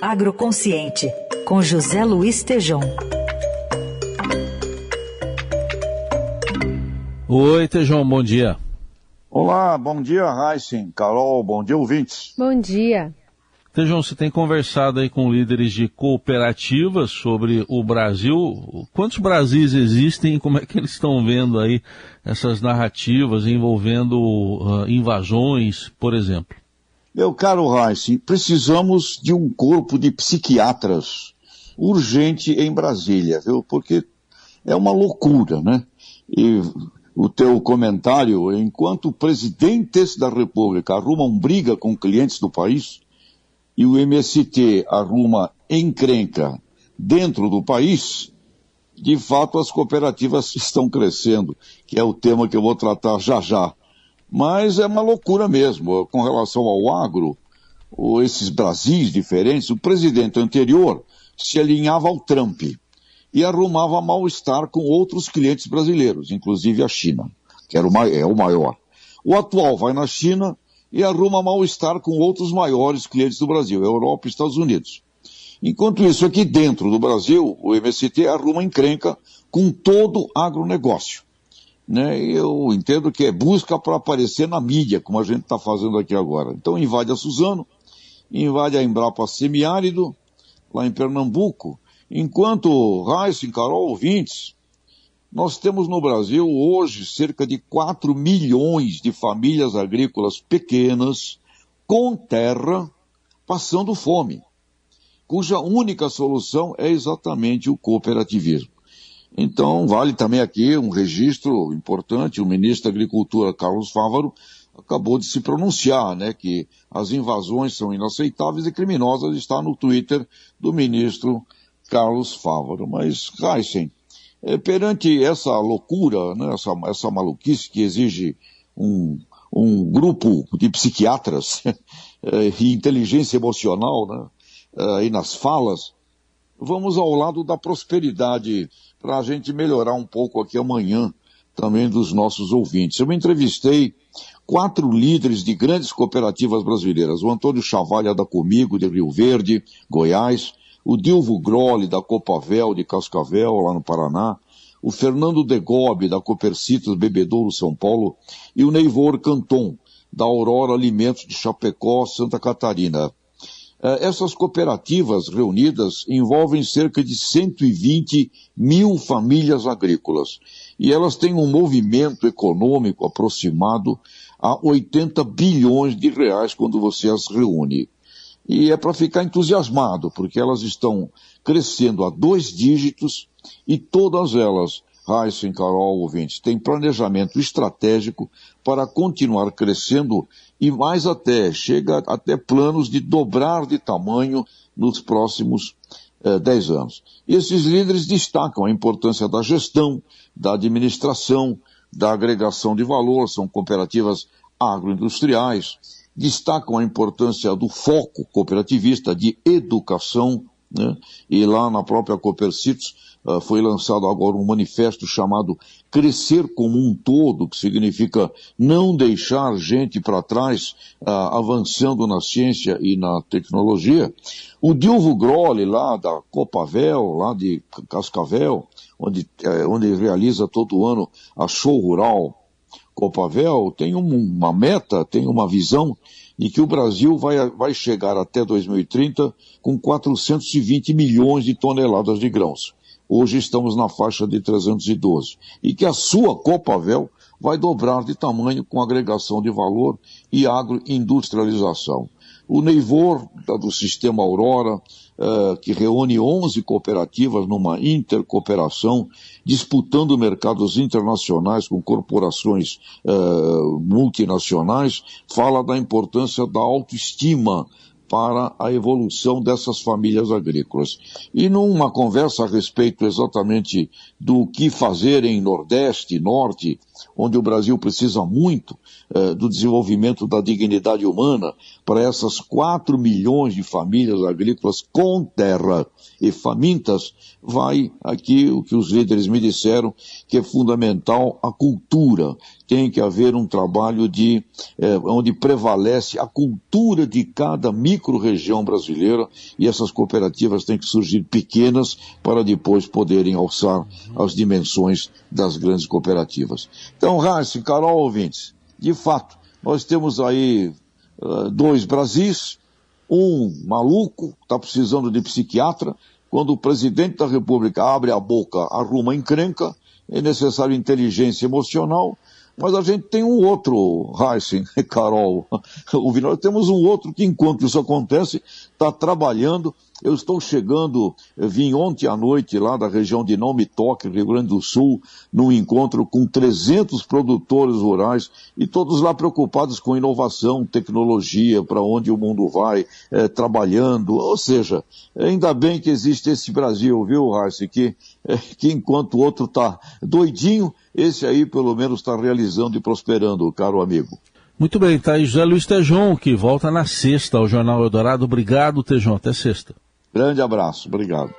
Agroconsciente, com José Luiz Tejom. Oi, Tejão, bom dia. Olá, bom dia, Heisen, Carol, bom dia, ouvintes. Bom dia. Tejão, você tem conversado aí com líderes de cooperativas sobre o Brasil. Quantos Brasis existem e como é que eles estão vendo aí essas narrativas envolvendo uh, invasões, por exemplo? Meu caro Heisen, precisamos de um corpo de psiquiatras urgente em Brasília, viu? Porque é uma loucura, né? E o teu comentário, enquanto presidentes da República arrumam briga com clientes do país e o MST arruma encrenca dentro do país, de fato as cooperativas estão crescendo, que é o tema que eu vou tratar já já. Mas é uma loucura mesmo. Com relação ao agro, esses Brasis diferentes, o presidente anterior se alinhava ao Trump e arrumava mal-estar com outros clientes brasileiros, inclusive a China, que era o, é o maior. O atual vai na China e arruma mal-estar com outros maiores clientes do Brasil, Europa e Estados Unidos. Enquanto isso, aqui dentro do Brasil, o MST arruma encrenca com todo agronegócio. Né? Eu entendo que é busca para aparecer na mídia, como a gente está fazendo aqui agora. Então invade a Suzano, invade a Embrapa Semiárido, lá em Pernambuco, Enquanto Raíssa, Carol, ouvintes, nós temos no Brasil hoje cerca de 4 milhões de famílias agrícolas pequenas com terra passando fome, cuja única solução é exatamente o cooperativismo. Então, vale também aqui um registro importante, o ministro da Agricultura, Carlos Fávaro, acabou de se pronunciar, né, que as invasões são inaceitáveis e criminosas, está no Twitter do ministro Carlos Fávaro. Mas, Heisen, é, perante essa loucura, né, essa, essa maluquice que exige um, um grupo de psiquiatras é, e inteligência emocional né, é, aí nas falas, vamos ao lado da prosperidade para a gente melhorar um pouco aqui amanhã também dos nossos ouvintes. Eu me entrevistei quatro líderes de grandes cooperativas brasileiras. O Antônio Chavalha da Comigo, de Rio Verde, Goiás, o Dilvo Groli, da Copavel, de Cascavel, lá no Paraná, o Fernando Degobe, da Copercitas Bebedouro, São Paulo, e o Neivor Canton, da Aurora Alimentos de Chapecó, Santa Catarina. Eh, essas cooperativas reunidas envolvem cerca de 120 mil famílias agrícolas e elas têm um movimento econômico aproximado a 80 bilhões de reais quando você as reúne. E é para ficar entusiasmado, porque elas estão crescendo a dois dígitos e todas elas, Heisen, Carol, ouvintes, têm planejamento estratégico para continuar crescendo e mais até, chega até planos de dobrar de tamanho nos próximos eh, 10 anos. E esses líderes destacam a importância da gestão, da administração, da agregação de valor, são cooperativas agroindustriais, destacam a importância do foco cooperativista de educação, né? e lá na própria Coopercitos uh, foi lançado agora um manifesto chamado Crescer como um Todo, que significa não deixar gente para trás, uh, avançando na ciência e na tecnologia. O Dilvo Groli, lá da Copavel, lá de Cascavel, onde, uh, onde realiza todo ano a show rural Copavel tem um, uma meta, tem uma visão de que o Brasil vai, vai chegar até 2030 com 420 milhões de toneladas de grãos. Hoje estamos na faixa de 312. E que a sua Copavel vai dobrar de tamanho com agregação de valor e agroindustrialização. O Neivor, do sistema Aurora, uh, que reúne 11 cooperativas numa intercooperação, disputando mercados internacionais com corporações uh, multinacionais, fala da importância da autoestima para a evolução dessas famílias agrícolas. E numa conversa a respeito exatamente do que fazer em Nordeste Norte, onde o Brasil precisa muito eh, do desenvolvimento da dignidade humana para essas 4 milhões de famílias agrícolas com terra e famintas, vai aqui o que os líderes me disseram, que é fundamental a cultura. Tem que haver um trabalho de eh, onde prevalece a cultura de cada micro-região brasileira e essas cooperativas têm que surgir pequenas para depois poderem alçar as dimensões das grandes cooperativas. Então, Raíssa, Carol, ouvintes, de fato, nós temos aí dois Brasis, um maluco, está precisando de psiquiatra, quando o presidente da República abre a boca, arruma encrenca, é necessário inteligência emocional, mas a gente tem um outro, Heisen, Carol, o nós temos um outro que, enquanto isso acontece, está trabalhando. Eu estou chegando, eu vim ontem à noite lá da região de Nome Toque, Rio Grande do Sul, num encontro com 300 produtores rurais e todos lá preocupados com inovação, tecnologia, para onde o mundo vai, é, trabalhando. Ou seja, ainda bem que existe esse Brasil, viu, Heisen, que, que enquanto o outro está doidinho, esse aí pelo menos está realizando e prosperando, caro amigo. Muito bem, tá aí José Luiz Tejon, que volta na sexta ao Jornal Eldorado. Obrigado, Tejon. Até sexta. Grande abraço. Obrigado.